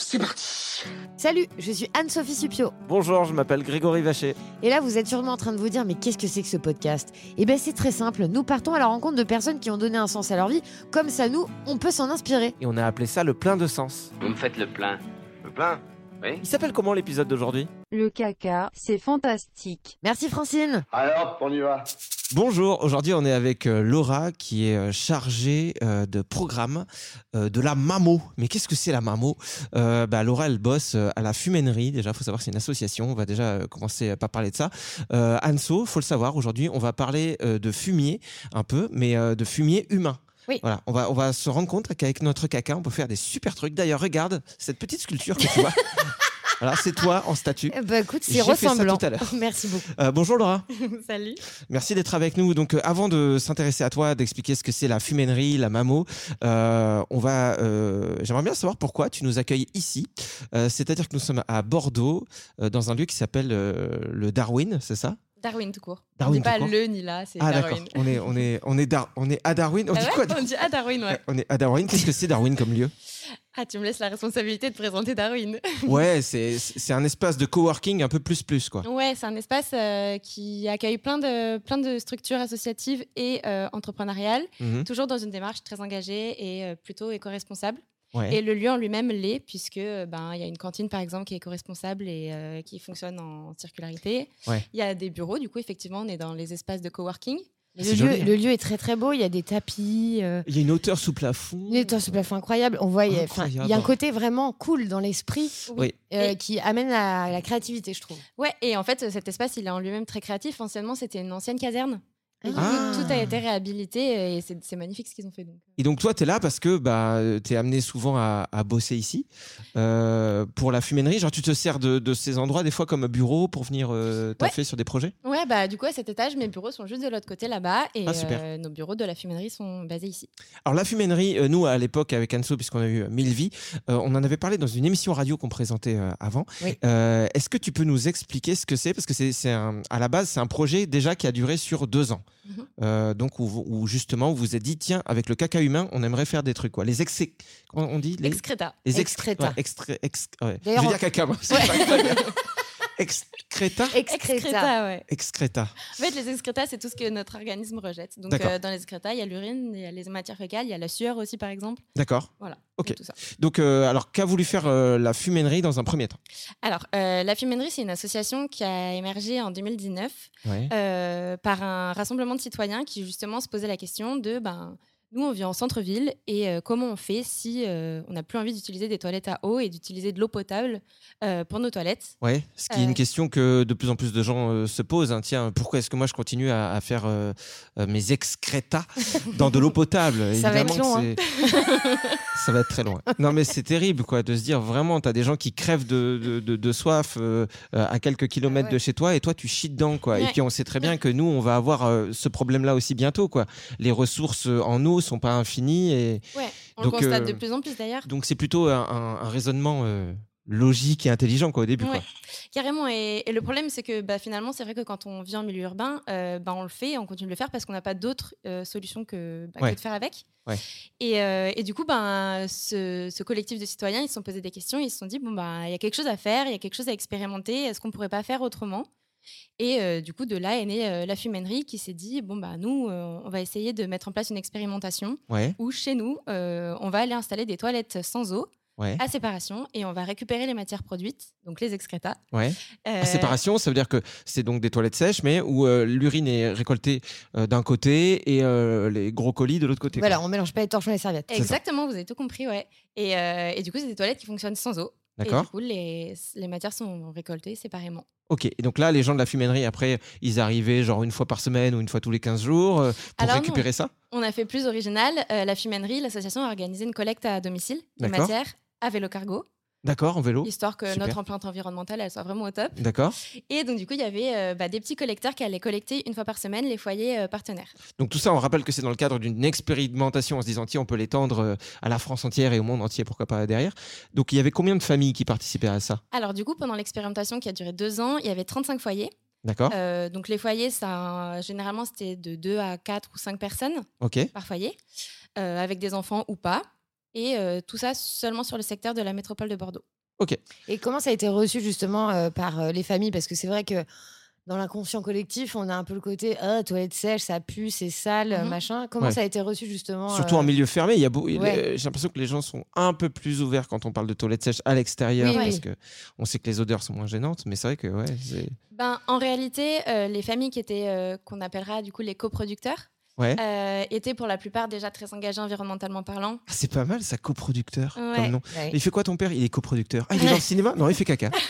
C'est parti Salut, je suis Anne-Sophie Supio. Bonjour, je m'appelle Grégory Vacher. Et là, vous êtes sûrement en train de vous dire, mais qu'est-ce que c'est que ce podcast? Eh bien, c'est très simple. Nous partons à la rencontre de personnes qui ont donné un sens à leur vie. Comme ça, nous, on peut s'en inspirer. Et on a appelé ça le plein de sens. Vous me faites le plein. Le plein? Oui Il s'appelle comment l'épisode d'aujourd'hui? Le caca, c'est fantastique. Merci, Francine. Alors, on y va Bonjour, aujourd'hui on est avec euh, Laura qui est euh, chargée euh, de programme de la MAMO. Mais qu'est-ce que c'est la MAMO? Euh, bah, Laura elle bosse à la Fuménerie, déjà faut savoir que c'est une association, on va déjà commencer par parler de ça. Euh, Anso, faut le savoir, aujourd'hui on va parler de fumier un peu, mais de fumier humain. Oui. Voilà, on va, on va se rendre compte qu'avec notre caca, on peut faire des super trucs. D'ailleurs, regarde cette petite sculpture que tu vois. voilà, c'est toi en statue. Eh ben, écoute, c'est J'ai fait ça ressemblant. tout à l'heure. Merci beaucoup. Euh, bonjour Laura. Salut. Merci d'être avec nous. Donc, euh, avant de s'intéresser à toi, d'expliquer ce que c'est la fuménerie, la mamo, euh, on va. euh, J'aimerais bien savoir pourquoi tu nous accueilles ici. Euh, C'est-à-dire que nous sommes à Bordeaux, euh, dans un lieu qui s'appelle euh, le Darwin, c'est ça? Darwin tout court. Darwin on dit pas court. le ni là, c'est Ah d'accord. Darwin. On est on est on est Dar- on est à Darwin. On Ah dit ouais quoi On dit à Darwin, ouais. On est à Darwin. Qu'est-ce que c'est Darwin comme lieu? Ah, tu me laisses la responsabilité de présenter Darwin. Ouais, c'est c'est un espace de coworking un peu plus plus quoi. Ouais, c'est un espace euh, qui accueille plein de, plein de structures associatives et euh, entrepreneuriales, Mhm. toujours dans une démarche très engagée et euh, plutôt éco-responsable. Ouais. Et le lieu en lui-même l'est, puisque euh, ben il y a une cantine par exemple qui est éco-responsable et euh, qui fonctionne en circularité. Ouais. Il y a des bureaux, du coup effectivement on est dans les espaces de coworking. Le lieu, hein. le lieu est très très beau. Il y a des tapis. euh, Il y a une hauteur sous plafond. Est dans ce plafond incroyable. On voit, il y a- enfin, il y a un côté vraiment cool dans l'esprit Oui. euh, Et- qui amène à la créativité, je trouve. Ouais, et en fait, cet espace, il est en lui-même très créatif. Anciennement, c'était une ancienne caserne. Et du coup, Ah. tout a été réhabilité et c'est magnifique ce qu'ils ont fait. Donc. Et donc toi, tu es là parce que bah, tu es amené souvent à, à bosser ici euh, pour la fuménerie. Genre, tu te sers de, de ces endroits des fois comme bureau pour venir euh, taffer sur des projets? Ouais, bah du coup, à cet étage, mes bureaux sont juste de l'autre côté là-bas et Ah, euh, nos bureaux de la fuminerie sont basés ici. Alors la fuménerie, euh, nous à l'époque avec Anso, puisqu'on a eu euh, Mille vies, on en avait parlé dans une émission radio qu'on présentait avant. Oui. Est-ce que tu peux nous expliquer ce que c'est? Parce que c'est à la base c'est un projet déjà qui a duré sur deux ans. Euh, donc où, justement vous vous êtes dit tiens avec le caca humain on aimerait faire des trucs quoi. Les excès, on dit? Les, Excréta. les Excréta. ouais, extré- ex- ouais. Je veux dire caca moi. Excréta Excréta. ouais. Excréta. En fait, les excrétas, c'est tout ce que notre organisme rejette. Donc, D'accord. euh, dans les excrétas, il y a l'urine, il y a les matières fécales, il y a la sueur aussi, par exemple. D'accord. Voilà. Ok. donc Tout ça. Donc euh, alors qu'a voulu faire euh, la fuménerie dans un premier temps? Alors, euh, la fuminerie, c'est une association qui a émergé en 2019 Ouais. euh, par un rassemblement de citoyens qui justement se posait la question de ben nous on vit en centre-ville et euh, comment on fait si euh, on n'a plus envie d'utiliser des toilettes à eau et d'utiliser de l'eau potable euh, pour nos toilettes? Ouais, ce qui est une question que de plus en plus de gens se posent. hein. Tiens, pourquoi est-ce que moi je continue à, à faire mes excrétas dans de l'eau potable? Ça va être Évidemment long, hein. Ça va être très loin. Non, mais c'est terrible, quoi, de se dire vraiment, t'as des gens qui crèvent de, de, de- de soif à quelques kilomètres ouais. de chez toi et toi tu chies dedans, quoi. Et puis on sait très bien que nous, on va avoir ce problème-là aussi bientôt, quoi. Les ressources en eau sont pas infinies et Ouais, on Donc, le constate euh, de plus en plus d'ailleurs. donc c'est plutôt un, un- un raisonnement euh, logique et intelligent quoi, au début. Ouais, Quoi. carrément. Et, et le problème, c'est que bah, finalement, c'est vrai que quand on vit en milieu urbain, euh, bah, on le fait, on continue de le faire parce qu'on n'a pas d'autre euh, solution que, bah, que de faire avec. Ouais. Et, euh, et du coup, ben, ce, ce collectif de citoyens, ils se sont posés des questions, ils se sont dit, bon, bah, il y a quelque chose à faire, il y a quelque chose à expérimenter, est-ce qu'on pourrait pas faire autrement? Et euh, du coup, de là est née euh, la fumainerie qui s'est dit bon, bah, nous, euh, on va essayer de mettre en place une expérimentation Ouais, où chez nous, euh, on va aller installer des toilettes sans eau ouais, à séparation et on va récupérer les matières produites, donc les excrétas. ouais. Euh, À séparation, ça veut dire que c'est donc des toilettes sèches, mais où euh, l'urine est récoltée euh, d'un côté et euh, les gros colis de l'autre côté. quoi. Voilà, on mélange pas les torchons et les serviettes. Exactement, vous avez tout compris, ouais. Et, euh, et du coup, c'est des toilettes qui fonctionnent sans eau. Et D'accord. du coup, les, les matières sont récoltées séparément. Ok, et donc là, les gens de la fumainerie, après, ils arrivaient genre une fois par semaine ou une fois tous les 15 jours euh, pour Alors non. récupérer ça? On a fait plus original. Euh, la fumainerie, l'association a organisé une collecte à domicile de matières à vélo cargo, D'accord, en vélo histoire que super. notre empreinte environnementale elle soit vraiment au top. D'accord. Et donc, du coup, il y avait euh, bah, des petits collecteurs qui allaient collecter une fois par semaine les foyers euh, partenaires. Donc tout ça, on rappelle que c'est dans le cadre d'une expérimentation en se disant, tiens, on peut l'étendre euh, à la France entière et au monde entier, pourquoi pas derrière. Donc il y avait combien de familles qui participaient à ça? Alors, du coup, pendant l'expérimentation qui a duré deux ans, il y avait 35 foyers. D'accord donc, les foyers, ça, généralement, c'était de 2 à 4 ou 5 personnes par foyer, avec des enfants ou pas. Et euh, tout ça seulement sur le secteur de la métropole de Bordeaux. Et comment ça a été reçu justement euh, par euh, les familles? Parce que c'est vrai que dans l'inconscient collectif, on a un peu le côté ah, toilette sèche, ça pue, c'est sale, Mhm. machin. Comment Ouais. ça a été reçu justement Surtout euh, en milieu fermé, il y a beau- ouais. j'ai l'impression que les gens sont un peu plus ouverts quand on parle de toilettes sèches à l'extérieur Oui, parce oui. que on sait que les odeurs sont moins gênantes, mais c'est vrai que ouais, Ben, en réalité, euh, les familles qui étaient, euh, qu'on appellera du coup les coproducteurs, ouais. euh, étaient pour la plupart déjà très engagés environnementalement parlant. Ah, c'est pas mal, ça coproducteur Ouais. comme nom. Ouais. Il fait quoi ton père? Il est coproducteur. Ah, il est dans le cinéma? Non, il fait caca.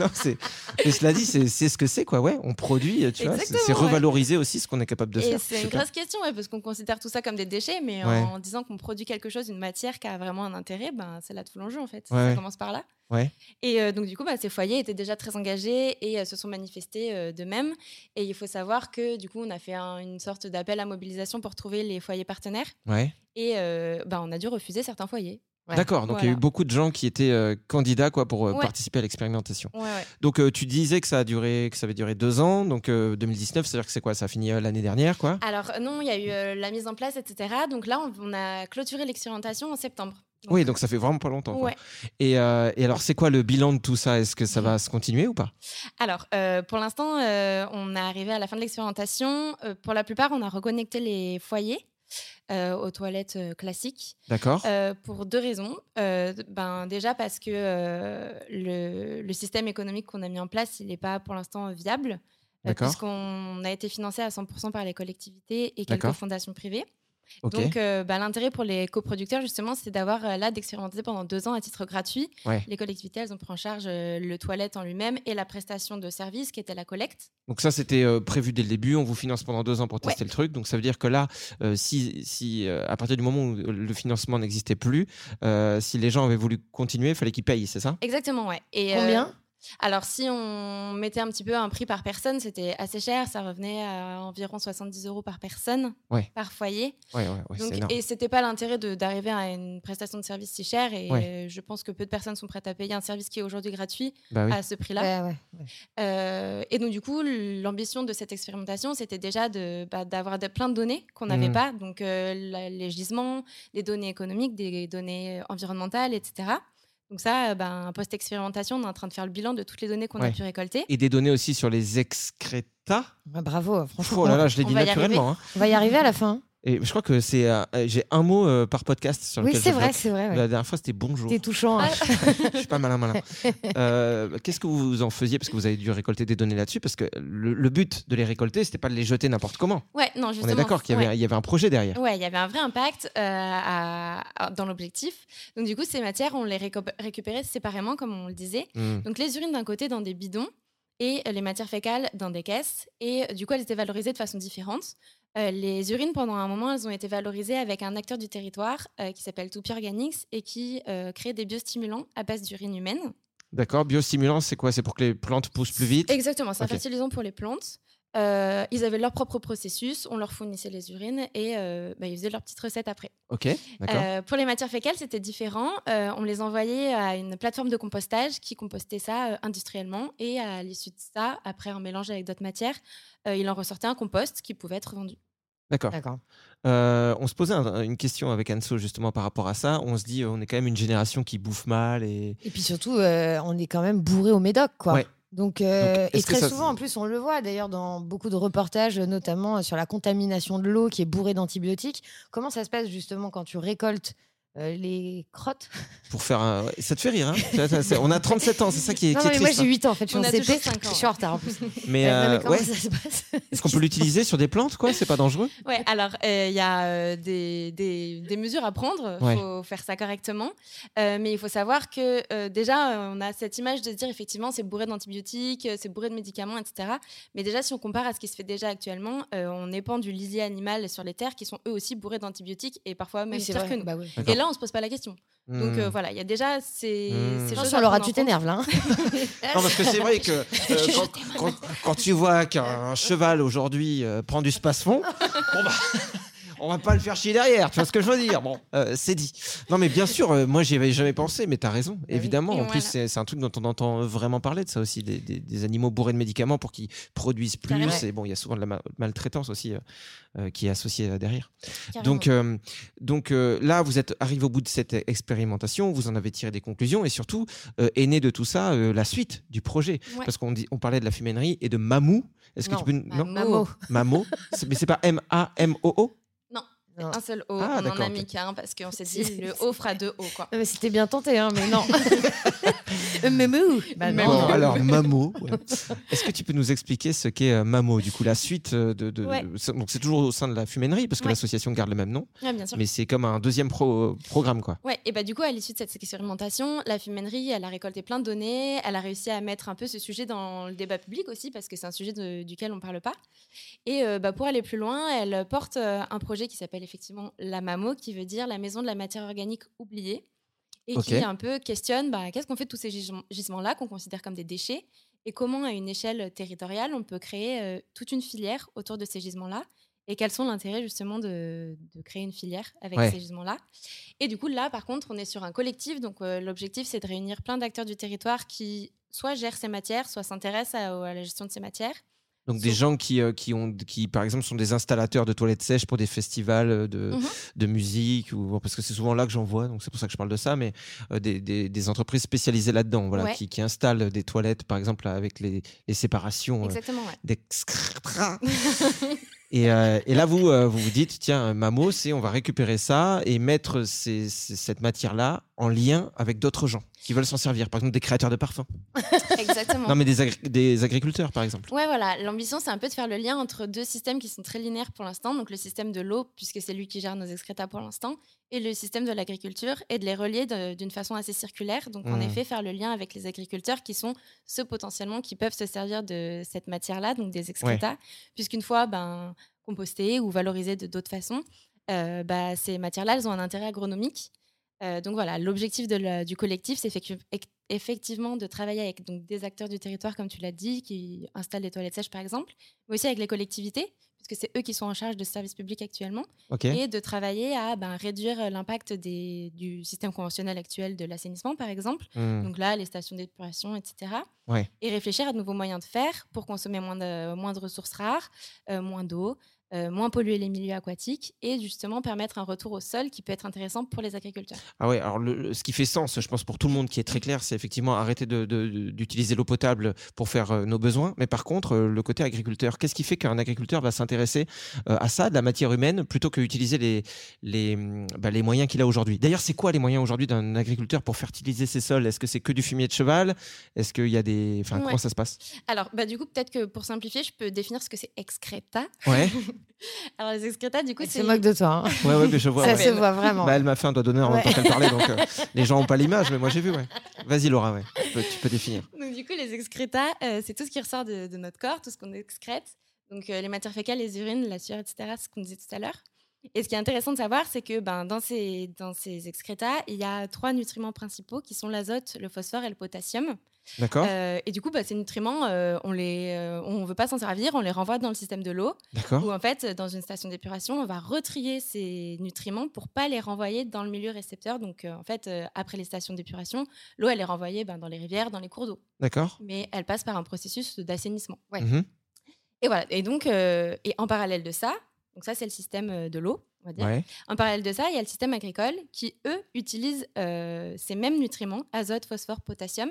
Non, c'est- Mais cela dit, c'est c'est ce que c'est, quoi. Ouais, on produit, tu vois. c'est- C'est Exactement, ouais. revaloriser aussi ce qu'on est capable de Et faire. c'est une Super. grosse question, ouais, parce qu'on considère tout ça comme des déchets, mais Ouais. en disant qu'on produit quelque chose, une matière qui a vraiment un intérêt, ben, c'est là tout l'enjeu en fait. Ouais, Ça commence par là. Ouais. Et euh, donc du coup, bah, ces foyers étaient déjà très engagés et euh, se sont manifestés euh, de même. Et il faut savoir que du coup, on a fait un- une sorte d'appel à mobilisation pour trouver les foyers partenaires. Ouais. Et euh, bah, on a dû refuser certains foyers. Ouais. D'accord. Donc il y a eu beaucoup de gens qui étaient euh, candidats, quoi, pour euh, Ouais. participer à l'expérimentation. Ouais. Donc euh, tu disais que ça a duré, que ça avait duré deux ans. Donc euh, 2019, c'est-à-dire que c'est quoi Ça a fini l'année dernière, quoi? Alors non, il y a eu la mise en place, etc. Donc là, on, on a clôturé l'expérimentation en septembre. Donc, Oui, donc ça fait vraiment pas longtemps. quoi. Ouais. Et, euh, et alors, c'est quoi le bilan de tout ça? Est-ce que ça va se continuer ou pas? Alors, euh, pour l'instant, euh, on est arrivé à la fin de l'expérimentation. Pour la plupart, on a reconnecté les foyers euh, aux toilettes classiques D'accord. euh, pour deux raisons. Euh, ben, déjà parce que le, le système économique qu'on a mis en place, il n'est pas pour l'instant viable. D'accord. Puisqu'on a été financé à 100% par les collectivités et quelques fondations privées. Donc, euh, bah, l'intérêt pour les coproducteurs, justement, c'est d'avoir euh, là d'expérimenter pendant deux ans à titre gratuit. Ouais. Les collectivités, elles ont pris en charge euh, le toilette en lui-même et la prestation de service qui était la collecte. Donc ça, c'était euh, prévu dès le début. On vous finance pendant deux ans pour tester le truc. Donc ça veut dire que là, euh, si, si euh, à partir du moment où le financement n'existait plus, euh, si les gens avaient voulu continuer, il fallait qu'ils payent, c'est ça? Exactement, ouais. Et, euh, Combien? Alors, si on mettait un petit peu un prix par personne, c'était assez cher. Ça revenait à environ 70 euros par personne, Ouais. par foyer. Ouais, ouais, ouais, Donc, et c'était pas l'intérêt d'arriver à une prestation de service si chère. Et Ouais. je pense que peu de personnes sont prêtes à payer un service qui est aujourd'hui gratuit Bah oui. à ce prix-là. Ouais, ouais, ouais. Euh, et donc, du coup, l'ambition de cette expérimentation, c'était déjà bah, d'avoir plein de données qu'on n'avait Mhm. pas. Donc, euh, la- les gisements, des données économiques, des données environnementales, etc. Donc, ça, euh, ben, post-expérimentation, on est en train de faire le bilan de toutes les données qu'on Ouais. a pu récolter. Et des données aussi sur les excrétas. Ouais, bravo, franchement. Oh là là, je l'ai dit naturellement. hein. On va y arriver à la fin. Et je crois que c'est, euh, j'ai un mot euh, par podcast sur Oui, lequel c'est je vrai, bloque. c'est vrai. ouais. La dernière fois, c'était bonjour. T'es touchant. hein. je suis pas malin malin. Euh, Qu'est-ce que vous en faisiez? Parce que vous avez dû récolter des données là-dessus parce que le, le but de les récolter, c'était pas de les jeter n'importe comment. Ouais, non, On justement. est d'accord qu'il y, avait- il y avait un projet derrière. Ouais, il y avait un vrai impact euh, à- à- dans l'objectif. Donc, du coup, ces matières, on les réco- récupérait séparément, comme on le disait. Hmm. Donc, les urines d'un côté dans des bidons et euh, les matières fécales dans des caisses. Et euh, du coup, elles étaient valorisées de façon différente. Euh, les urines, pendant un moment, elles ont été valorisées avec un acteur du territoire euh, qui s'appelle Toupie Organics et qui euh, crée des biostimulants à base d'urine humaine. D'accord. Biostimulant, c'est quoi? C'est pour que les plantes poussent plus vite? Exactement, c'est un fertilisant pour les plantes. Euh, ils avaient leur propre processus, on leur fournissait les urines et euh, bah, ils faisaient leur petite recette après. Ok. Euh, pour les matières fécales, c'était différent. Euh, on les envoyait à une plateforme de compostage qui compostait ça euh, industriellement. Et à l'issue de ça, après un mélange avec d'autres matières, euh, il en ressortait un compost qui pouvait être vendu. D'accord. Euh, on se posait un- une question avec Anso justement par rapport à ça. On se dit, on est quand même une génération qui bouffe mal et. Et puis surtout, euh, on est quand même bourré au médoc, quoi. Ouais. Donc, euh, Donc, et très ça- souvent, en plus, on le voit d'ailleurs dans beaucoup de reportages, notamment sur la contamination de l'eau qui est bourrée d'antibiotiques. Comment ça se passe justement quand tu récoltes euh, les crottes Pour faire un. Ça te fait rire, hein Ça, ça, c'est- On a 37 ans, c'est ça qui est, Non, qui non, est mais moi triste, j'ai hein. 8 ans en fait, je suis en CP. Je suis en retard en plus. Mais, Euh, non, mais comment ouais. ça se passe? Est-ce qu'on peut l'utiliser sur des plantes, quoi? C'est pas dangereux? Ouais, alors euh, il y a euh, des, des- des mesures à prendre, il Ouais. faut faire ça correctement. Euh, mais il faut savoir que euh, déjà, on a cette image de se dire effectivement c'est bourré d'antibiotiques, c'est bourré de médicaments, etc. Mais déjà, si on compare à ce qui se fait déjà actuellement, euh, on épand du lisier animal sur les terres qui sont eux aussi bourrés d'antibiotiques et parfois même Oui, pire vrai. que nous. Bah ouais. Là, on se pose pas la question. Donc Hmm. euh, voilà, il y a déjà ces, Hmm. ces Attention Laura, en tu t'énerves là. hein. Non, parce que c'est vrai que euh, quand, quand- quand tu vois qu'un cheval aujourd'hui euh, prend du space-fond, bon bah, on va pas le faire chier derrière, tu vois ce que je veux dire Bon, euh, c'est dit. Non, mais bien sûr, euh, moi j'y avais jamais pensé, mais tu as raison, oui. évidemment. Et En plus, c'est c'est un truc dont on entend vraiment parler de ça aussi, des, des- des animaux bourrés de médicaments pour qu'ils produisent plus. Carrément. Et bon, il y a souvent de la ma- maltraitance aussi euh, euh, qui est associée euh, derrière. Carrément. Donc, euh, donc euh, là, vous êtes arrivé au bout de cette expérimentation, vous en avez tiré des conclusions et surtout euh, est né de tout ça euh, la suite du projet. Ouais. Parce qu'on dit, on parlait de la fuminerie et de Mamou. Est-ce que Non, tu peux nous- bah, non Mamo. Mamo, C'est- mais c'est pas M A M O O? Non. Un seul O, Ah, on en d'accord, a mis qu'un parce qu'on s'est dit le O fera deux O quoi. C'était bien tenté, hein, mais non. Euh, Memou. Bah non. Bon, alors Mamo. ouais. Est-ce que tu peux nous expliquer ce qu'est euh, Mamo Du coup, la suite euh, de, de- Ouais. c'est- donc c'est toujours au sein de la fuminerie parce que Ouais. l'association garde le même nom, Ouais, bien sûr. mais c'est comme un deuxième pro- programme quoi. Ouais, et bah du coup, à l'issue de cette expérimentation, la fuminerie, elle a récolté plein de données, elle a réussi à mettre un peu ce sujet dans le débat public aussi, parce que c'est un sujet de- duquel on parle pas. Et euh, bah, pour aller plus loin, elle porte un projet qui s'appelle effectivement la MAMO, qui veut dire la maison de la matière organique oubliée, et qui un peu questionne bah, qu'est-ce qu'on fait de tous ces gisem- gisements-là qu'on considère comme des déchets, et comment à une échelle territoriale on peut créer euh, toute une filière autour de ces gisements-là. Et quels sont l'intérêt justement de, de créer une filière avec Ouais. ces gisements-là et du coup, là, par contre, on est sur un collectif. Donc, euh, l'objectif, c'est de réunir plein d'acteurs du territoire qui soit gèrent ces matières, soit s'intéressent à, à la gestion de ces matières. Donc des gens qui, euh, qui, ont, qui, par exemple, sont des installateurs de toilettes sèches pour des festivals euh, de, Mhm. de musique, ou, parce que c'est souvent là que j'en vois, donc c'est pour ça que je parle de ça, mais euh, des, des, des entreprises spécialisées là-dedans, voilà, Ouais. qui, qui installent des toilettes, par exemple, avec les, les séparations euh, Exactement, ouais. d'excréments. Et, euh, et là, vous, euh, vous vous dites, tiens, Mamo, c'est on va récupérer ça et mettre ces- ces- cette matière-là en lien avec d'autres gens qui veulent s'en servir. Par exemple, des créateurs de parfums. Exactement. Non, mais des, agri- des agriculteurs, par exemple. Ouais, voilà. L'ambition, c'est un peu de faire le lien entre deux systèmes qui sont très linéaires pour l'instant. Donc, le système de l'eau, puisque c'est lui qui gère nos excrétas pour l'instant, et le système de l'agriculture, et de les relier d'une façon assez circulaire. Donc, en Mhm. effet, faire le lien avec les agriculteurs qui sont ceux potentiellement qui peuvent se servir de cette matière-là, donc des excrétas, puisqu'une fois ben, compostées ou valorisées de d'autres façons, euh, bah, ces matières-là, elles ont un intérêt agronomique. Euh, donc voilà, l'objectif du collectif, c'est effectivement de travailler avec donc, des acteurs du territoire, comme tu l'as dit, qui installent des toilettes sèches par exemple, mais aussi avec les collectivités, puisque c'est eux qui sont en charge de ce service public actuellement, et de travailler à ben, réduire l'impact des- du système conventionnel actuel de l'assainissement par exemple, Hmm. donc là les stations d'épuration, etc. Ouais. Et réfléchir à de nouveaux moyens de faire pour consommer moins de, moins de ressources rares, euh, moins d'eau, euh, moins polluer les milieux aquatiques et justement permettre un retour au sol qui peut être intéressant pour les agriculteurs. Ah ouais, alors le- le- ce qui fait sens, je pense, pour tout le monde qui est très clair, c'est effectivement arrêter de- de- de- d'utiliser l'eau potable pour faire euh, nos besoins. Mais par contre, euh, le côté agriculteur, qu'est-ce qui fait qu'un agriculteur va s'intéresser à ça, de la matière humaine, plutôt que utiliser les, les, hum, bah, les moyens qu'il a aujourd'hui? D'ailleurs, c'est quoi les moyens aujourd'hui d'un agriculteur pour fertiliser ses sols? Est-ce que c'est que du fumier de cheval? Est-ce qu'il y a des. Enfin, Ouais. comment ça se passe? Alors, bah, du coup, peut-être que pour simplifier, je peux définir ce que c'est excréta. Ouais, Alors, les excrétas, du coup, Elle se c'est. moque de toi. hein. ouais, ouais, mais je vois. Ça ouais. se voit vraiment. Bah, elle m'a fait un doigt d'honneur en même temps qu'elle parlait, donc euh, les gens n'ont pas l'image, mais moi j'ai vu, ouais. Vas-y Laura, ouais. Tu peux, tu peux définir. Donc, du coup, les excrétas, euh, c'est tout ce qui ressort de, de notre corps, tout ce qu'on excrète. Donc, euh, les matières fécales, les urines, la sueur, etc., ce qu'on disait tout à l'heure. Et ce qui est intéressant de savoir, c'est que ben, dans, ces, dans ces excrétas, il y a trois nutriments principaux qui sont l'azote, le phosphore et le potassium. D'accord. Euh, et du coup, bah, ces nutriments, euh, on les, euh, on veut pas s'en servir, on les renvoie dans le système de l'eau. D'accord. Où en fait, dans une station d'épuration, on va retrier ces nutriments pour pas les renvoyer dans le milieu récepteur. Donc, euh, en fait, après les stations d'épuration, l'eau, elle est renvoyée ben, dans les rivières, dans les cours d'eau. D'accord. Mais elle passe par un processus d'assainissement. Ouais. Mhm. Et voilà. Et donc, et en parallèle de ça, donc ça, c'est le système de l'eau, on va dire. Ouais. En parallèle de ça, il y a le système agricole qui, eux, utilisent ces mêmes nutriments, azote, phosphore, potassium.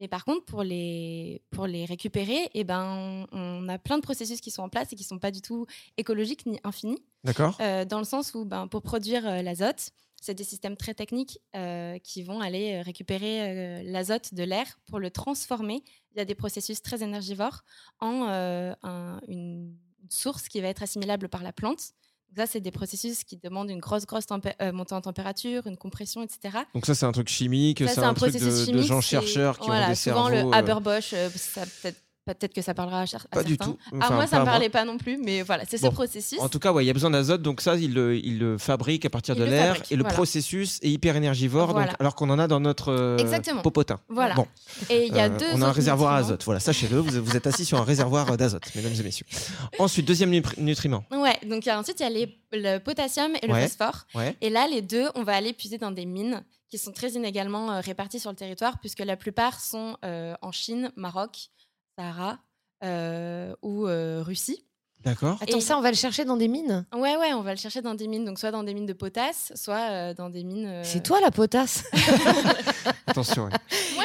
Mais par contre, pour les, pour les récupérer, eh ben, on, on a plein de processus qui sont en place et qui ne sont pas du tout écologiques ni infinis. D'accord. Euh, dans le sens où, ben, pour produire euh, l'azote, c'est des systèmes très techniques euh, qui vont aller récupérer l'azote de l'air pour le transformer via des processus très énergivores en un- une source qui va être assimilable par la plante. Ça, c'est des processus qui demandent une grosse, grosse euh, montée en température, une compression, etc. Donc ça, c'est un truc chimique, Ça, c'est un, truc de, gens chercheurs qui voilà, ont des souvent cerveaux. le euh, Haber-Bosch, euh, ça peut-être peut-être que ça parlera à, cher- à Pas du certains. tout. Enfin, moi, pas ça à me moi. parlait pas non plus, mais voilà, c'est Bon. ce processus. En tout cas, ouais, il y a besoin d'azote, donc ça, il le, il le fabrique à partir Il de l'air. Et le processus est hyper énergivore, donc, alors qu'on en a dans notre euh, popotin. Voilà. Bon, Et il y a euh, deux on a un réservoir à azote. Voilà, sachez-le, vous, vous êtes assis sur un réservoir d'azote, mesdames et messieurs. Ensuite, deuxième nutri- nutriment. Ouais, donc a- ensuite il y a les- le potassium et le Ouais. phosphore. Ouais. Et là, les deux, on va aller puiser dans des mines qui sont très inégalement euh, réparties sur le territoire, puisque la plupart sont euh, en Chine, Maroc, Sahara euh, ou euh, Russie. D'accord. Attends, Et- ça, on va le chercher dans des mines? Ouais, ouais, on va le chercher dans des mines, donc soit dans des mines de potasse, soit euh, dans des mines. euh, C'est toi la potasse Attention. ouais.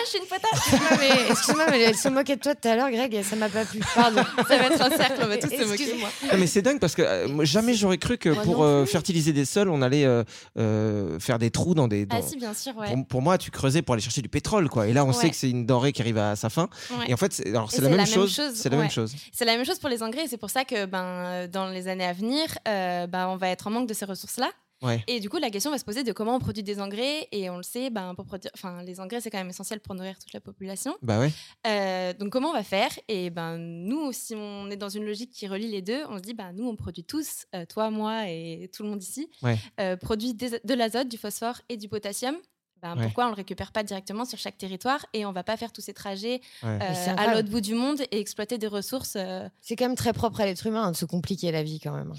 Je suis une potasse Excuse-moi, mais, elle se moquait de toi tout à l'heure, Greg, et ça m'a pas plu. Pardon. Ça va être un cercle, on va tous se moquer. Excuse-moi. Non, mais c'est dingue parce que euh, jamais j'aurais cru que Moi pour euh, fertiliser des sols, on allait euh, euh, faire des trous dans des. Ah, dans- si, bien sûr, ouais. Pour, pour moi, tu creusais pour aller chercher du pétrole, quoi. Et là, on sait que c'est une denrée qui arrive à sa fin. Ouais. Et en fait, c'est, la, même la même chose. chose, C'est la même chose. C'est la même chose pour les engrais, c'est pour ça que ben, dans les années à venir, euh, ben, on va être en manque de ces ressources-là. Ouais. Et du coup, la question va se poser de comment on produit des engrais. Et on le sait, ben, pour produire, enfin, les engrais, c'est quand même essentiel pour nourrir toute la population. Bah ouais. Euh, donc, comment on va faire? Et ben, nous, si on est dans une logique qui relie les deux, on se dit, ben, nous, on produit tous, euh, toi, moi et tout le monde ici, Ouais. euh, produit des- de l'azote, du phosphore et du potassium. Ben, Ouais. Pourquoi on ne le récupère pas directement sur chaque territoire et on va pas faire tous ces trajets Ouais. euh, à l'autre bout du monde et exploiter des ressources euh, C'est quand même très propre à l'être humain hein, de se compliquer la vie quand même.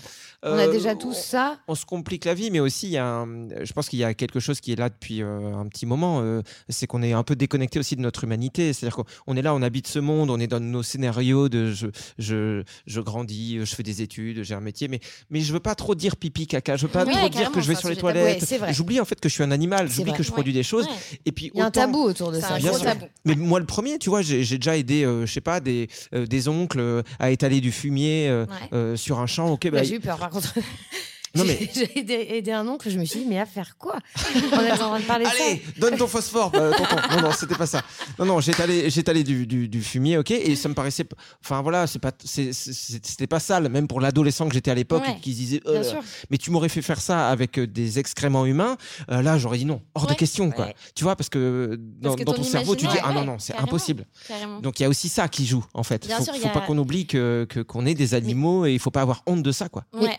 On a Euh, déjà tous ça. on se complique la vie, mais aussi il y a un- je pense qu'il y a quelque chose qui est là depuis euh, un petit moment, euh, c'est qu'on est un peu déconnecté aussi de notre humanité. C'est-à-dire qu'on on est là, on habite ce monde, on est dans nos scénarios de je, je, je grandis, je fais des études, j'ai un métier, mais, mais je veux pas trop dire pipi caca, je veux pas Ouais, trop dire que je vais sur les toilettes. J'oublie en fait que je suis un animal, j'oublie que je Ouais. produis des choses. Ouais. Et puis Il y a un tabou autour de ça. un Bien gros sûr. tabou. Mais moi, le premier, tu vois, j'ai déjà aidé, euh, je sais pas, des, euh, des oncles euh, à étaler du fumier euh, Ouais. euh, sur un champ. Ok, bah, Bah, J'ai eu peur par contre. Non, mais- J'ai aidé, aidé un oncle, je me suis dit, mais à faire quoi? On est en train de parler de ça. Allez, donne ton phosphore, euh, tonton. Non, non, c'était pas ça. Non, non, j'ai étalé, j'ai étalé du, du, du fumier, ok, et ça me paraissait. Enfin voilà, c'est pas, c'était pas sale, même pour l'adolescent que j'étais à l'époque, Ouais. qui se disait. Euh, sûr. mais tu m'aurais fait faire ça avec euh, des excréments humains, euh, là j'aurais dit non, hors de question, quoi. Ouais. Tu vois, parce que dans, Parce que dans ton ton cerveau, tu dis ah non, non, c'est impossible. Carrément. Donc il y a aussi ça qui joue, en fait. Bien faut, sûr, il faut a- pas qu'on oublie que que- qu'on est des animaux et il faut pas avoir honte de ça, quoi. Ouais.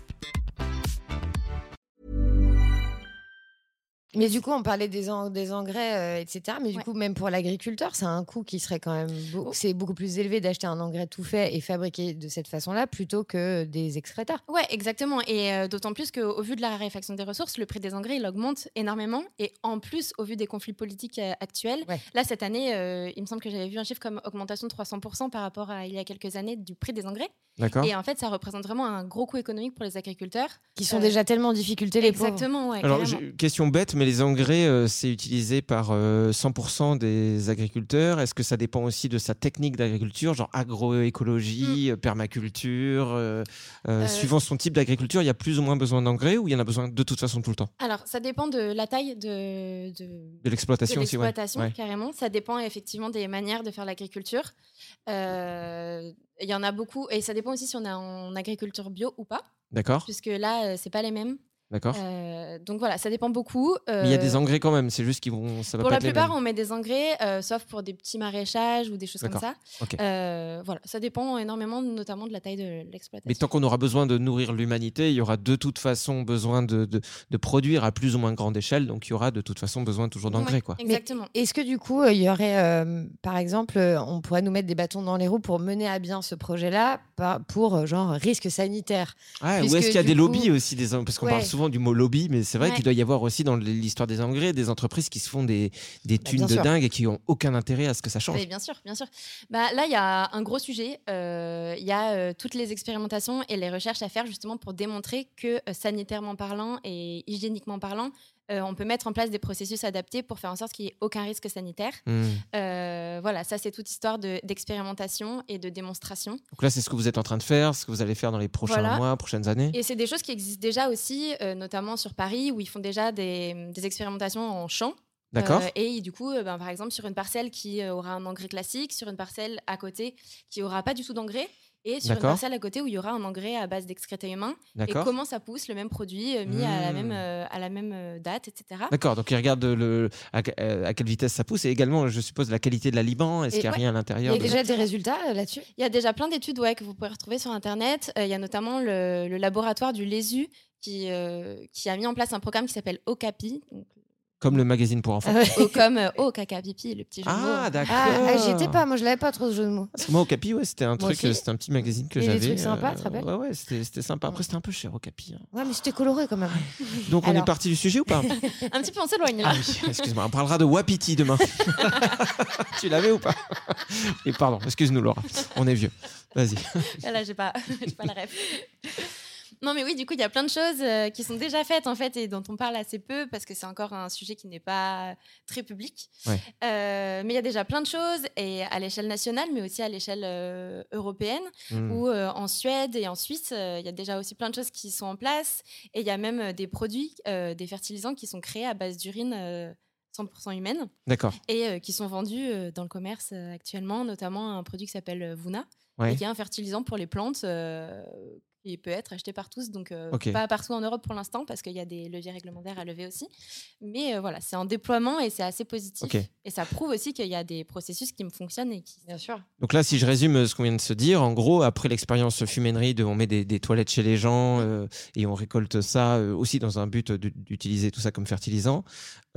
Mais du coup, on parlait des, en- des engrais, euh, etc. Mais du Ouais. coup, même pour l'agriculteur, c'est un coût qui serait quand même. beau- Oh. C'est beaucoup plus élevé d'acheter un engrais tout fait et fabriqué de cette façon-là plutôt que des excréteurs. Ouais, exactement. Et euh, d'autant plus qu'au au vu de la raréfaction des ressources, le prix des engrais, il augmente énormément. Et en plus, au vu des conflits politiques euh, actuels, Ouais. là, cette année, euh, il me semble que j'avais vu un chiffre comme augmentation de 300% par rapport à il y a quelques années du prix des engrais. D'accord. Et en fait, ça représente vraiment un gros coût économique pour les agriculteurs. Qui sont Euh, déjà tellement en difficulté, les pauvres. Exactement, ouais, Alors, question bête, mais les engrais, euh, c'est utilisé par euh, 100% des agriculteurs. Est-ce que ça dépend aussi de sa technique d'agriculture, genre agroécologie, euh, permaculture euh, euh, Euh, Suivant son type d'agriculture, il y a plus ou moins besoin d'engrais ou il y en a besoin de toute façon tout le temps? Alors, ça dépend de la taille de, de, De l'exploitation aussi, ouais. l'exploitation, Ouais. carrément. Ça dépend effectivement des manières de faire l'agriculture. Euh, Il y en a beaucoup, et ça dépend aussi si on est en agriculture bio ou pas, D'accord, puisque là, euh, c'est pas les mêmes. D'accord. Euh, donc voilà, ça dépend beaucoup. Mais il y a des Euh, engrais quand même, c'est juste qu'ils vont. Ça va Pour pas la plupart, on met des engrais, euh, sauf pour des petits maraîchages ou des choses comme D'accord. ça. Ok. Euh, voilà, ça dépend énormément, notamment de la taille de Mais l'exploitation. tant qu'on aura besoin de nourrir l'humanité, il y aura de toute façon besoin de, de, de produire à plus ou moins grande échelle. Donc il y aura de toute façon besoin toujours d'engrais. Ouais, quoi. Exactement. Est-ce que du coup, il y aurait, euh, par exemple, on pourrait nous mettre des bâtons dans les roues pour mener à bien ce projet-là pour genre risque sanitaire? Ah, ou est-ce qu'il y a des coup- lobbies aussi des Parce qu'on Ouais. parle souvent du mot lobby, mais c'est vrai Ouais. qu'il doit y avoir aussi dans l'histoire des engrais des entreprises qui se font des, des thunes bien de sûr. dingue et qui ont aucun intérêt à ce que ça change. Oui, bien sûr, bien sûr. Bah, là, il y a un gros sujet. Euh, Il y a euh, toutes les expérimentations et les recherches à faire justement pour démontrer que euh, sanitairement parlant et hygiéniquement parlant, euh, on peut mettre en place des processus adaptés pour faire en sorte qu'il n'y ait aucun risque sanitaire. Hmm. Euh, voilà, ça c'est toute histoire de- d'expérimentation et de démonstration. Donc là, c'est ce que vous êtes en train de faire, ce que vous allez faire dans les prochains Voilà. mois, prochaines années. Et c'est des choses qui existent déjà aussi, euh, notamment sur Paris, où ils font déjà des, des expérimentations en champ. D'accord Euh, et du coup, euh, ben, par exemple, sur une parcelle qui euh, aura un engrais classique, sur une parcelle à côté qui aura pas du tout d'engrais, et sur une D'accord. parcelle à côté où il y aura un engrais à base d'excrétés humains. Et comment ça pousse le même produit euh, mis à la Hmm. même, euh, à la même euh, date, etc. D'accord, donc ils regardent le, à, à quelle vitesse ça pousse et également, je suppose, la qualité de l'aliment. Est-ce qu'il n'y a ouais. rien à Il y l'intérieur a de- déjà des résultats là-dessus? Il y a déjà plein d'études ouais, que vous pouvez retrouver sur Internet. Euh, il y a notamment le, le laboratoire du Lésu qui, euh, qui a mis en place un programme qui s'appelle OCAPI. donc Comme le magazine pour enfants. Ah ouais. O comme euh, O caca pipi, le petit jeu de mots. Ah, d'accord. Ah, ah, j'y étais pas, moi je l'avais pas trop ce jeu de mots. Parce que moi, au Capi, ouais, c'était un Moi truc, aussi. euh, c'était un petit magazine que j'avais. trucs sympas, euh, tu te rappelles Ouais, ouais, c'était c'était sympa. Après, c'était un peu cher au Capi. hein. Ouais, mais c'était coloré quand même. Donc, on est parti du sujet ou pas Un petit peu, on s'éloigne là. Ah oui, excuse-moi, on parlera de Wapiti demain. tu l'avais ou pas Et pardon, excuse-nous Laura, on est vieux. Vas-y. Là, j'ai pas, j'ai pas la ref. Non, mais oui, du coup, il y a plein de choses euh, qui sont déjà faites en fait et dont on parle assez peu parce que c'est encore un sujet qui n'est pas très public. Ouais. Euh, mais il y a déjà plein de choses et à l'échelle nationale, mais aussi à l'échelle euh, européenne, Hmm. où en Suède et en Suisse, il y a déjà aussi plein de choses qui sont en place et il y a même des produits, des fertilisants qui sont créés à base d'urine. euh, 100% humaine D'accord. et euh, qui sont vendus euh, dans le commerce euh, actuellement, notamment un produit qui s'appelle Vuna, Ouais. et qui est un fertilisant pour les plantes euh, qui peut être acheté par tous, donc euh, pas partout en Europe pour l'instant parce qu'il y a des leviers réglementaires à lever aussi. Mais euh, voilà, c'est en déploiement et c'est assez positif. Et ça prouve aussi qu'il y a des processus qui me fonctionnent et qui. Bien sûr. Donc là, si je résume ce qu'on vient de se dire, en gros, après l'expérience fumainerie, de, on met des, des toilettes chez les gens euh, et on récolte ça euh, aussi dans un but d'utiliser tout ça comme fertilisant.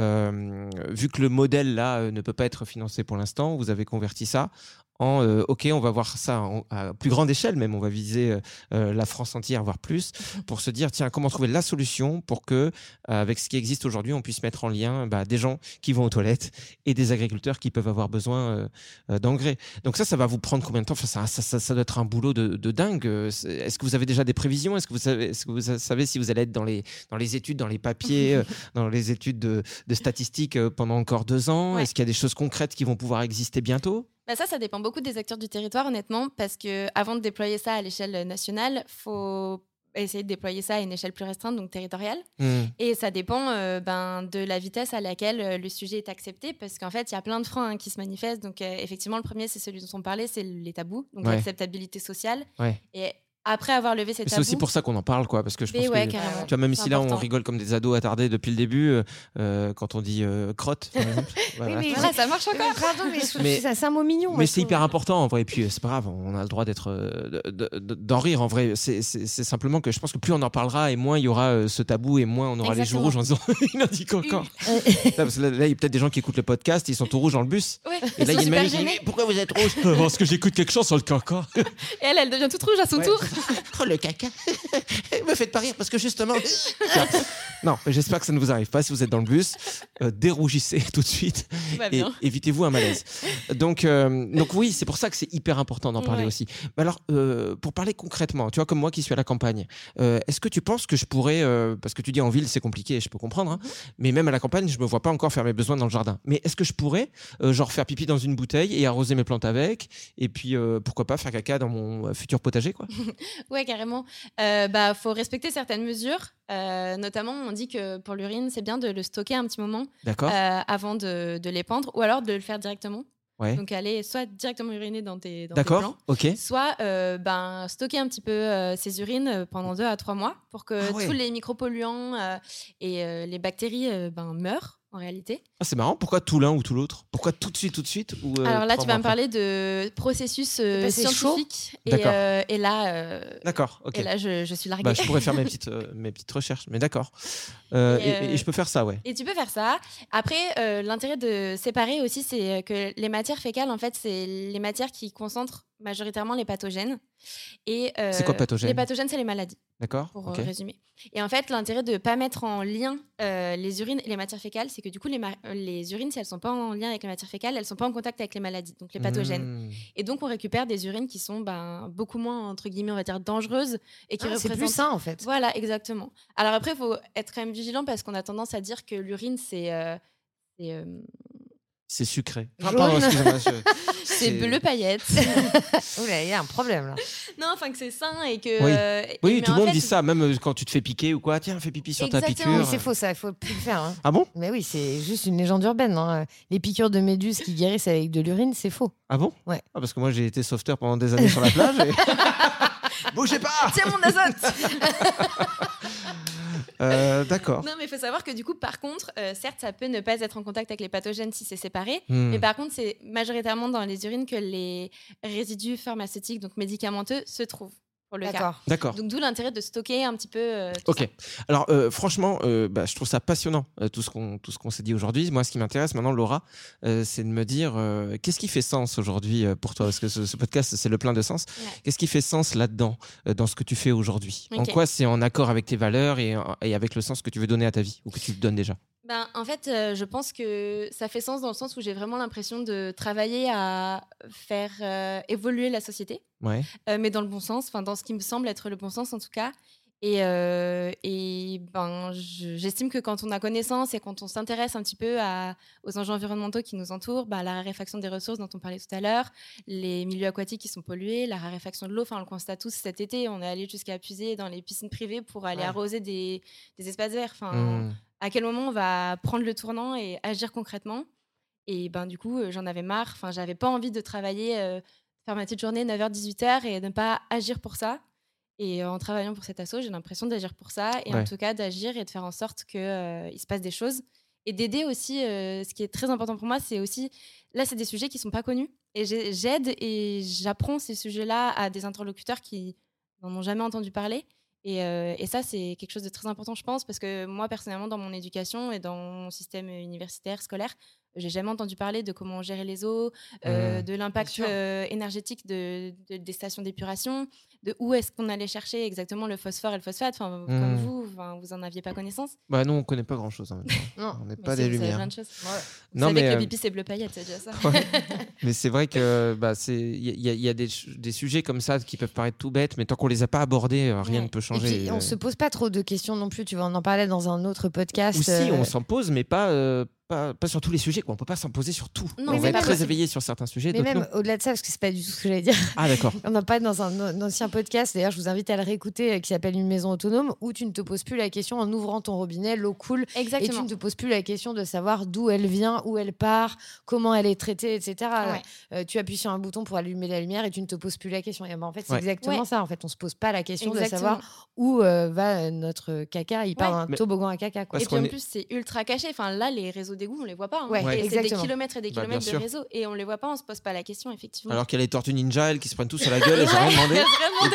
Euh, vu que le modèle là euh, ne peut pas être financé pour l'instant, vous avez converti ça en euh, ok, on va voir ça en- à plus grande échelle même, on va viser euh, euh, la France entière, voire plus, pour se dire tiens comment trouver la solution pour que euh, avec ce qui existe aujourd'hui, on puisse mettre en lien bah, des gens qui vont aux toilettes et des agriculteurs qui peuvent avoir besoin d'engrais. Donc ça, ça va vous prendre combien de temps? Enfin, ça, ça, ça, ça doit être un boulot de, de dingue. Est-ce que vous avez déjà des prévisions? Est-ce que vous savez, est-ce que vous savez si vous allez être dans les, dans les études, dans les papiers, dans les études de, de statistiques pendant encore deux ans? Ouais. Est-ce qu'il y a des choses concrètes qui vont pouvoir exister bientôt? Bah ça, ça dépend beaucoup des acteurs du territoire, honnêtement, parce que avant de déployer ça à l'échelle nationale, faut essayer de déployer ça à une échelle plus restreinte, donc territoriale. Hmm. Et ça dépend euh, ben, de la vitesse à laquelle euh, le sujet est accepté, parce qu'en fait, il y a plein de freins hein, qui se manifestent. Donc, euh, effectivement, le premier, c'est celui dont on parlait, c'est les tabous, donc Ouais. l'acceptabilité sociale. Ouais. Et après avoir levé Mais C'est aussi pour ça qu'on en parle, quoi, parce que je pense ouais, que tu vois, même si là on important. rigole comme des ados attardés depuis le début, euh, euh, quand on dit euh, crotte, par exemple, voilà. mais- Voilà, ça marche Mais encore. Pardon, mais, c'est un mot mignon. Mais c'est hyper important en vrai, et puis c'est pas grave, on a le droit d'être de- de- d'en rire en vrai. C'est- simplement que je pense que plus on en parlera et moins il y aura ce tabou et moins on aura les joues rouges en disant il a dit encore. Là, parce que là, là, il y a peut-être des gens qui écoutent le podcast, ils sont tout rouges dans le bus. Ouais, Et là, ils il y a une pourquoi vous êtes rouge Parce que j'écoute quelque chose sur le caca. Et elle, elle devient toute rouge à son Ouais. tour. Oh le caca Me faites pas rire parce que justement. non, mais j'espère que ça ne vous arrive pas si vous êtes dans le bus. euh, dérougissez tout de suite et évitez-vous un malaise. Donc, euh, donc oui, c'est pour ça que c'est hyper important d'en parler Ouais. aussi. Mais alors, euh, pour parler concrètement, tu vois, comme moi qui suis à la campagne, euh, est-ce que tu penses que je pourrais, euh, parce que tu dis en ville c'est compliqué, je peux comprendre, hein, mais même à la campagne, je me vois pas encore faire mes besoins dans le jardin. Mais est-ce que je pourrais, euh, genre faire pipi dans une bouteille et arroser mes plantes avec, et puis euh, pourquoi pas faire caca dans mon futur potager, quoi? Ouais, carrément. Euh, bah, faut respecter certaines mesures. Euh, notamment, on dit que pour l'urine, c'est bien de le stocker un petit moment euh, avant de, de l'épandre, ou alors de le faire directement. Ouais. Donc aller soit directement uriner dans tes, dans tes D'accord, plants, ok. soit euh, ben, stocker un petit peu euh, ces urines pendant deux à trois mois pour que Ah ouais. tous les micropolluants euh, et les bactéries ben, meurent en réalité. Ah, c'est marrant, pourquoi tout l'un ou tout l'autre? Pourquoi tout de suite, tout de suite ou, euh, Alors là, tu vas me parler de processus euh, scientifiques et, D'accord. euh, et là, euh, D'accord, ok. et là je, je suis larguée. Bah, je pourrais faire mes petites, euh, mes petites recherches, mais d'accord. Euh, Et, et, euh, et je peux faire ça, ouais. Et tu peux faire ça. Après, euh, l'intérêt de séparer aussi, c'est que les matières fécales, en fait, c'est les matières qui concentrent majoritairement les pathogènes. Et euh, C'est quoi pathogène? Les pathogènes, c'est les maladies, D'accord pour euh, résumer. Et en fait, l'intérêt de ne pas mettre en lien euh, les urines et les matières fécales, c'est que du coup, les, euh, les urines, si elles sont pas en lien avec les matières fécales, elles sont pas en contact avec les maladies, donc les pathogènes. Mmh. Et donc, on récupère des urines qui sont ben, beaucoup moins, entre guillemets, on va dire, dangereuses et qui Ah, c'est représentent plus sain en fait. voilà, exactement. Alors après, il faut être quand même vigilant parce qu'on a tendance à dire que l'urine, c'est euh, c'est, euh, C'est sucré. Ah, pardon, je- c'est bleu paillette. Oula, il y a un problème là. non, enfin que c'est sain et que. Oui. euh, Oui, tout le monde fait, dit ça, même euh, quand tu te fais piquer ou quoi. Tiens, fais pipi sur ta Exactement, piqûre. c'est faux ça, il faut plus le faire. hein. Ah bon? Mais oui, c'est juste une légende urbaine. hein. Les piqûres de méduses qui guérissent avec de l'urine, c'est faux. Ah bon? Ouais. Ah, parce que moi, j'ai été sauveteur pendant des années sur la plage. et- Bougez pas Tiens mon azote Euh, D'accord. Non, mais il faut savoir que du coup, par contre, euh, certes, ça peut ne pas être en contact avec les pathogènes si c'est séparé. Hmm. Mais par contre, c'est majoritairement dans les urines que les résidus pharmaceutiques, donc médicamenteux, se trouvent. Pour le cas. D'accord. Donc d'où l'intérêt de stocker un petit peu. euh, tout Ok. ça. Alors, euh, franchement, euh, bah, je trouve ça passionnant, euh, tout ce qu'on tout ce qu'on s'est dit aujourd'hui. Moi, ce qui m'intéresse maintenant, Laura, euh, c'est de me dire euh, qu'est-ce qui fait sens aujourd'hui euh, pour toi? Parce que ce, ce podcast, c'est le plein de sens. Ouais. Qu'est-ce qui fait sens là-dedans, euh, dans ce que tu fais aujourd'hui? En quoi c'est en accord avec tes valeurs et, et avec le sens que tu veux donner à ta vie ou que tu te donnes déjà? Ben, en fait, euh, je pense que ça fait sens dans le sens où j'ai vraiment l'impression de travailler à faire euh, évoluer la société, Ouais. euh, mais dans le bon sens, enfin dans ce qui me semble être le bon sens en tout cas. Et, et ben, je- j'estime que quand on a connaissance et quand on s'intéresse un petit peu à, aux enjeux environnementaux qui nous entourent, ben, la raréfaction des ressources dont on parlait tout à l'heure, les milieux aquatiques qui sont pollués, la raréfaction de l'eau, on le constate tous cet été, on est allé jusqu'à puiser dans les piscines privées pour aller Ouais. arroser des, des espaces verts. Enfin, Hmm. À quel moment on va prendre le tournant et agir concrètement. Et ben du coup, euh, j'en avais marre. Enfin, j'avais pas envie de travailler, euh, faire ma petite journée 9h-18h et ne pas agir pour ça. Et euh, en travaillant pour cet assaut, j'ai l'impression d'agir pour ça et Ouais. en tout cas d'agir et de faire en sorte qu'il se passe des choses. Et d'aider aussi, euh, ce qui est très important pour moi, c'est aussi, là, c'est des sujets qui sont pas connus. Et j'ai- j'aide et j'apprends ces sujets-là à des interlocuteurs qui n'en ont jamais entendu parler. Et, euh, et ça, c'est quelque chose de très important, je pense, parce que moi, personnellement, dans mon éducation et dans mon système universitaire, scolaire, j'ai jamais entendu parler de comment gérer les eaux, euh, Mmh. de l'impact euh, énergétique de, de- des stations d'épuration, de où est-ce qu'on allait chercher exactement le phosphore et le phosphate. Enfin, comme Mmh. vous, enfin, vous en aviez pas connaissance. Bah, nous, on connaît pas grand-chose temps. Non. On n'est pas des lumières. plein de choses. Vous Non, savez mais, que euh, le pipi, c'est bleu paillette, c'est déjà ça. Ouais. mais c'est vrai que bah, c'est il y, a- y y des, des sujets comme ça qui peuvent paraître tout bêtes, mais tant qu'on les a pas abordés, euh, rien Ouais. ne peut Et changer. puis, Euh, on se pose pas trop de questions non plus. Tu vois, on en parlait dans un autre podcast. Ou si, euh, on s'en pose, mais pas, euh, pas, pas sur tous les sujets, quoi. On peut pas s'imposer sur tout. Non, on va être très éveillé sur certains sujets. Mais même au-delà de ça, parce que c'est pas du tout ce que j'allais dire. Ah d'accord. On en parle dans un, un ancien podcast, d'ailleurs je vous invite à le réécouter, euh, qui s'appelle Une maison autonome, où tu ne te poses plus la question en ouvrant ton robinet, l'eau coule, et tu Exactement. ne te poses plus la question de savoir d'où elle vient, où elle part, comment elle est traitée, etc. Ouais. Euh, tu appuies sur un bouton pour allumer la lumière et tu ne te poses plus la question. Et ben, en fait, c'est Ouais. exactement Ouais. ça. En fait, on se pose pas la question de Exactement. savoir où euh, va notre caca. Il part Ouais. d'un toboggan à caca. Quoi. Et puis en plus, c'est ultra caché. Enfin, là, les réseaux d'égout, on les voit pas. hein. Ouais, Ouais. C'est des kilomètres et des Bah, kilomètres de sûr. réseaux. Et on les voit pas, on se pose pas la question, effectivement. Alors qu'il y a les tortues ninja, elles qui se prennent tout sur la gueule et j'ai rien demandé.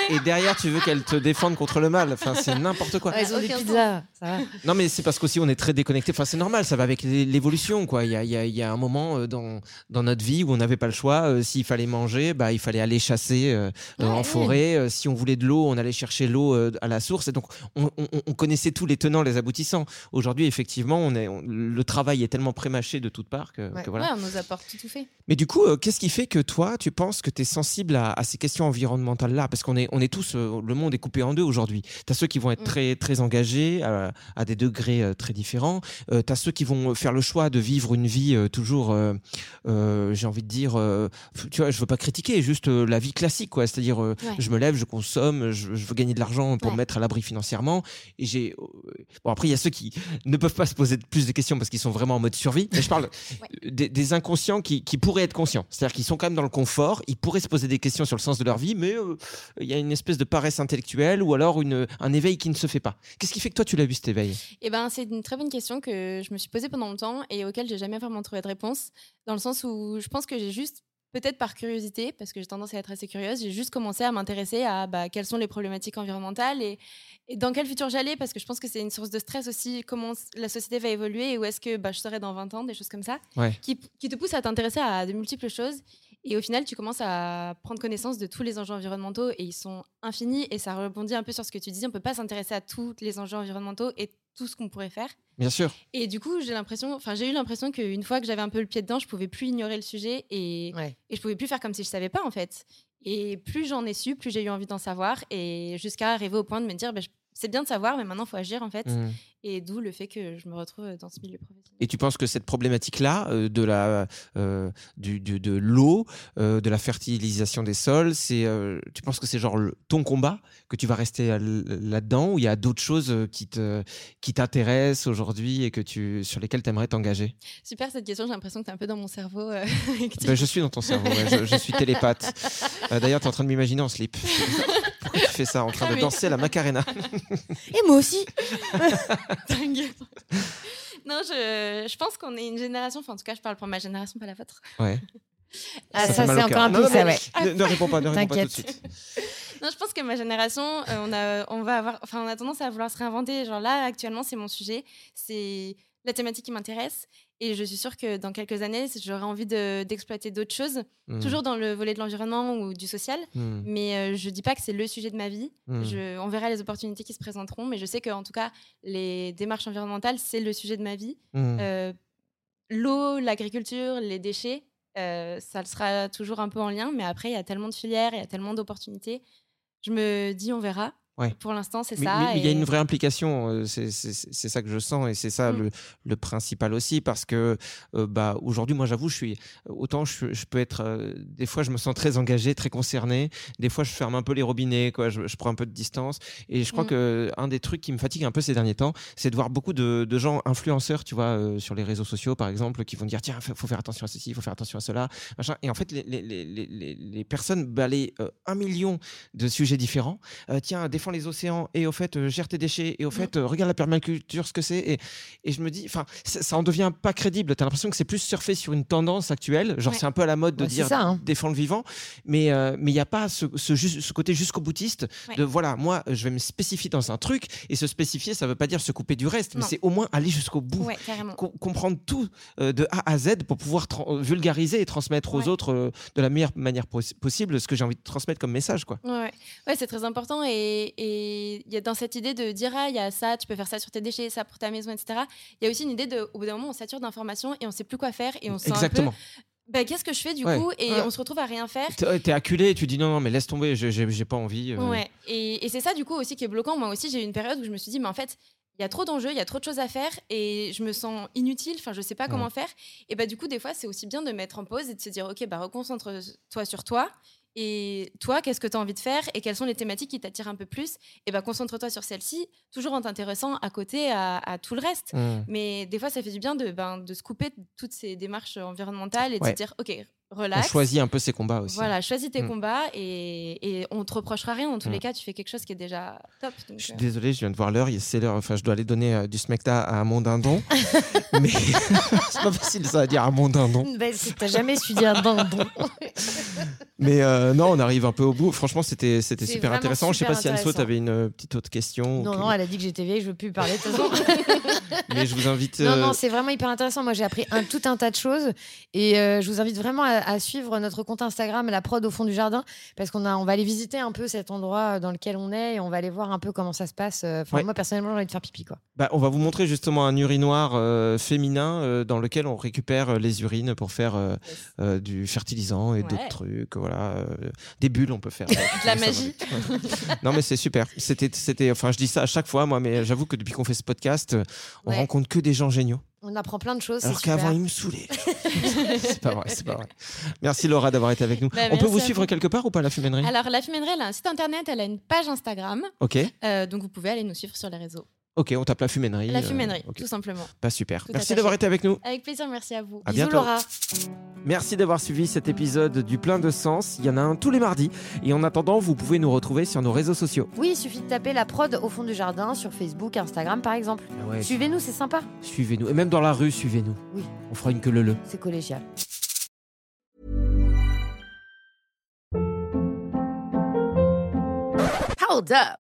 Et, et derrière, tu veux qu'elles te défendent contre le mal. Enfin, c'est n'importe quoi. Ouais, ils ont des pizzas. Ça va. Non, mais c'est parce qu'aussi on est très déconnecté. Enfin, c'est normal, ça va avec l'é- l'évolution, quoi. Il y a, il y a- il y a un moment euh, dans, dans notre vie où on n'avait pas le choix. Euh, S'il fallait manger, bah, il fallait aller chasser euh, en Ouais. forêt. Euh, si on voulait de l'eau, on allait chercher l'eau euh, à la source. Et donc, on, on- on connaissait tous les tenants, les aboutissants. Aujourd'hui, effectivement, on est, on- le travail est tellement prémâché de toutes parts que, Ouais. que voilà. Ouais, on nous apporte tout, tout fait. Mais du coup, euh, qu'est-ce qui fait que toi, tu penses que tu es sensible à, à ces questions environnementales-là? Parce qu'on est, on est tous, euh, le monde est coupé en deux aujourd'hui. Tu as ceux qui vont être Mm. très, très engagés à, à des degrés euh, très différents. tu as ceux qui vont faire le choix de vivre une vie euh, toujours, euh, euh, j'ai envie de dire, euh, tu vois, je veux pas critiquer, juste euh, la vie classique, quoi. C'est-à-dire, euh, Ouais. je me lève, je consomme, je, je veux gagner de l'argent pour Ouais. me mettre à l'abri financièrement. Et j'ai. euh, Bon, après, il y a ceux qui ne peuvent pas se poser plus de questions parce qu'ils sont vraiment en mode survie. Mais je parle des, des inconscients qui, qui pourraient être conscients. C'est-à-dire qu'ils sont quand même dans le confort, ils pourraient se poser des questions sur le sens de leur vie, mais euh, il y a une espèce de paresse intellectuelle ou alors une, un éveil qui ne se fait pas. Qu'est-ce qui fait que toi, tu l'as vu cet éveil? Eh ben, c'est une très bonne question que je me suis posée pendant longtemps et auquel j'ai jamais vraiment trouvé de réponse. Dans le sens où je pense que j'ai juste, peut-être par curiosité, parce que j'ai tendance à être assez curieuse, j'ai juste commencé à m'intéresser à bah, quelles sont les problématiques environnementales et, et dans quel futur j'allais, parce que je pense que c'est une source de stress aussi, comment la société va évoluer et où est-ce que bah, je serai dans 20 ans, des choses comme ça, Ouais. qui, qui te poussent à t'intéresser à de multiples choses. Et au final, tu commences à prendre connaissance de tous les enjeux environnementaux et ils sont infinis. Et ça rebondit un peu sur ce que tu dis. On peut pas s'intéresser à tous les enjeux environnementaux et tout ce qu'on pourrait faire. Bien sûr. Et du coup, j'ai l'impression, enfin, j'ai eu l'impression qu'une fois que j'avais un peu le pied dedans, je pouvais plus ignorer le sujet et, Ouais. et je pouvais plus faire comme si je savais pas en fait. Et plus j'en ai su, plus j'ai eu envie d'en savoir et jusqu'à arriver au point de me dire, bah, c'est bien de savoir, mais maintenant il faut agir en fait. Mm. Et d'où le fait que je me retrouve dans ce milieu professionnel. Et tu penses que cette problématique-là, euh, de la, euh, du, du- de l'eau, euh, de la fertilisation des sols, c'est, euh, tu penses que c'est genre le- ton combat, que tu vas rester à là-dedans, ou il y a d'autres choses euh, qui te, qui t'intéressent aujourd'hui et que tu, sur lesquelles tu aimerais t'engager? Super cette question, j'ai l'impression que tu es un peu dans mon cerveau. euh, tu- Ben, Je suis dans ton cerveau, ouais, je, je suis télépathe. Euh, D'ailleurs, tu es en train de m'imaginer en slip. Pourquoi tu fais ça, en train Ah de oui. danser la Macarena? Et moi aussi. Dingue. non, je, je pense qu'on est une génération, enfin en tout cas je parle pour ma génération, pas la vôtre. Ouais. Ah, ça, c'est encore un peu ça, ouais. Ne, ne réponds pas, ne réponds pas tout de T'inquiète. suite. Non, je pense que ma génération, euh, on, a, on va avoir, enfin, on a tendance à vouloir se réinventer. Genre là, actuellement, c'est mon sujet, c'est la thématique qui m'intéresse, et je suis sûre que dans quelques années, j'aurai envie de- d'exploiter d'autres choses, Mm. toujours dans le volet de l'environnement ou du social. Mm. Mais euh, je dis pas que c'est le sujet de ma vie. Mm. Je, on verra les opportunités qui se présenteront, mais je sais qu'en tout cas, les démarches environnementales, c'est le sujet de ma vie. Euh, L'eau, l'agriculture, les déchets, euh, ça sera toujours un peu en lien, mais après, il y a tellement de filières, il y a tellement d'opportunités. Je me dis, on verra. Ouais. Pour l'instant, c'est ça. mais il y a une vraie implication, euh, c'est ça que je sens et c'est ça Mm. le, le principal aussi parce que euh, bah, aujourd'hui, moi j'avoue, je suis autant je, je peux être, euh, des fois je me sens très engagé, très concerné, des fois je ferme un peu les robinets, quoi, je, je prends un peu de distance et je crois Mm. que un des trucs qui me fatigue un peu ces derniers temps, c'est de voir beaucoup de, de gens influenceurs, tu vois, euh, sur les réseaux sociaux par exemple, qui vont dire tiens, faut faut faire attention à ceci, il faut faire attention à cela, machin. Et en fait, les, les, les, les- personnes balayent un million de sujets différents. Tiens, les océans et au fait, euh, gère tes déchets et au fait, euh, regarde la permaculture, ce que c'est. Et, et je me dis, enfin, ça, ça en devient pas crédible. T'as l'impression que c'est plus surfer sur une tendance actuelle. Genre, Ouais. c'est un peu à la mode de Ouais, dire ça, hein. défends le vivant. Mais euh, mais il n'y a pas ce, ce, côté jusqu'au boutiste Ouais. de voilà, moi, je vais me spécifier dans un truc. Et se spécifier, ça veut pas dire se couper du reste, mais c'est au moins aller jusqu'au bout. Com- comprendre tout euh, de A à Z pour pouvoir vulgariser et transmettre aux autres euh, de la meilleure manière pos- possible ce que j'ai envie de transmettre comme message quoi. Ouais, ouais. Ouais, c'est très important. Et et il y a dans cette idée de dire, ah, il y a ça, tu peux faire ça sur tes déchets, ça pour ta maison, etc. Il y a aussi une idée de, au bout d'un moment, on sature d'informations et on sait plus quoi faire et on se sent un peu, Exactement. bah, qu'est-ce que je fais du Ouais. coup? Et Ouais. on se retrouve à rien faire. T'es acculé et tu dis non non mais laisse tomber, j'ai- pas envie. euh. Ouais. Et, et c'est ça du coup aussi qui est bloquant. Moi aussi, j'ai eu une période où je me suis dit, mais en fait, il y a trop d'enjeux, il y a trop de choses à faire et je me sens inutile, enfin je sais pas Mm. comment faire. Et bah du coup des fois c'est aussi bien de mettre en pause et de se dire ok bah reconcentre-toi sur toi et toi qu'est-ce que tu as envie de faire et quelles sont les thématiques qui t'attirent un peu plus? Et bah concentre-toi sur celle-ci toujours en t'intéressant à côté à, à tout le reste. Mm. Mais des fois ça fait du bien de, ben, de se couper de toutes ces démarches environnementales et de Ouais. se dire ok On relax. choisit un peu ses combats aussi. Voilà, choisis tes Mm. combats et, et on te reprochera rien. Dans tous Mm. les cas, tu fais quelque chose qui est déjà top. donc, Je suis euh, désolé, je viens de voir l'heure. il- C'est l'heure. Enfin, je dois aller donner euh, du smecta à mon dindon. mais c'est pas facile ça à dire à mon dindon. Bah, c'est- T'as jamais su dire dindon. Mais euh, non, on arrive un peu au bout. Franchement, c'était c'était super intéressant. je sais pas super si Anso, t'avais une euh, petite autre question. Non, ou non, elle a dit que j'étais vieille, je veux plus parler de toute. Mais je vous invite. Non, euh, non, c'est vraiment hyper intéressant. Moi, j'ai appris un, tout un tas de choses. Et euh, je vous invite vraiment à, à suivre notre compte Instagram, la prod au fond du jardin, parce qu'on a, on va aller visiter un peu cet endroit dans lequel on est et on va aller voir un peu comment ça se passe. Euh, Enfin, Ouais. moi, personnellement, j'ai envie de faire pipi, quoi. bah, on va vous montrer justement un urinoir euh, féminin euh, dans lequel on récupère euh, les urines pour faire euh, euh, du fertilisant et Ouais. d'autres trucs. Voilà, euh, des bulles, on peut faire. de la magie. non, mais c'est super. C'était, c'était. Enfin, je dis ça à chaque fois, moi, mais j'avoue que depuis qu'on fait ce podcast, euh, on Ouais. rencontre que des gens géniaux. On apprend plein de choses. Alors qu'avant, ils me saoulaient. c'est pas vrai, c'est pas vrai. Merci Laura d'avoir été avec nous. Bah, on peut vous suivre vous. quelque part ou pas la fumainerie Alors, la Fumainerie, elle a un site internet, elle a une page Instagram. Ok, euh, donc, vous pouvez aller nous suivre sur les réseaux. Ok, on tape la fumainerie. La euh, Fumainerie, ok. tout simplement. Pas super. Tout Merci d'avoir été avec nous. Avec plaisir, merci à vous. À Bisous, bientôt. Laura. Merci d'avoir suivi cet épisode du plein de sens. Il y en a un tous les mardis. Et en attendant, vous pouvez nous retrouver sur nos réseaux sociaux. Oui, il suffit de taper la prod au fond du jardin sur Facebook, Instagram, par exemple. Ah ouais, Suivez-nous, c'est sympa. Suivez-nous. Et même dans la rue, suivez-nous. Oui. On fera une queue le le. C'est collégial. Hold up.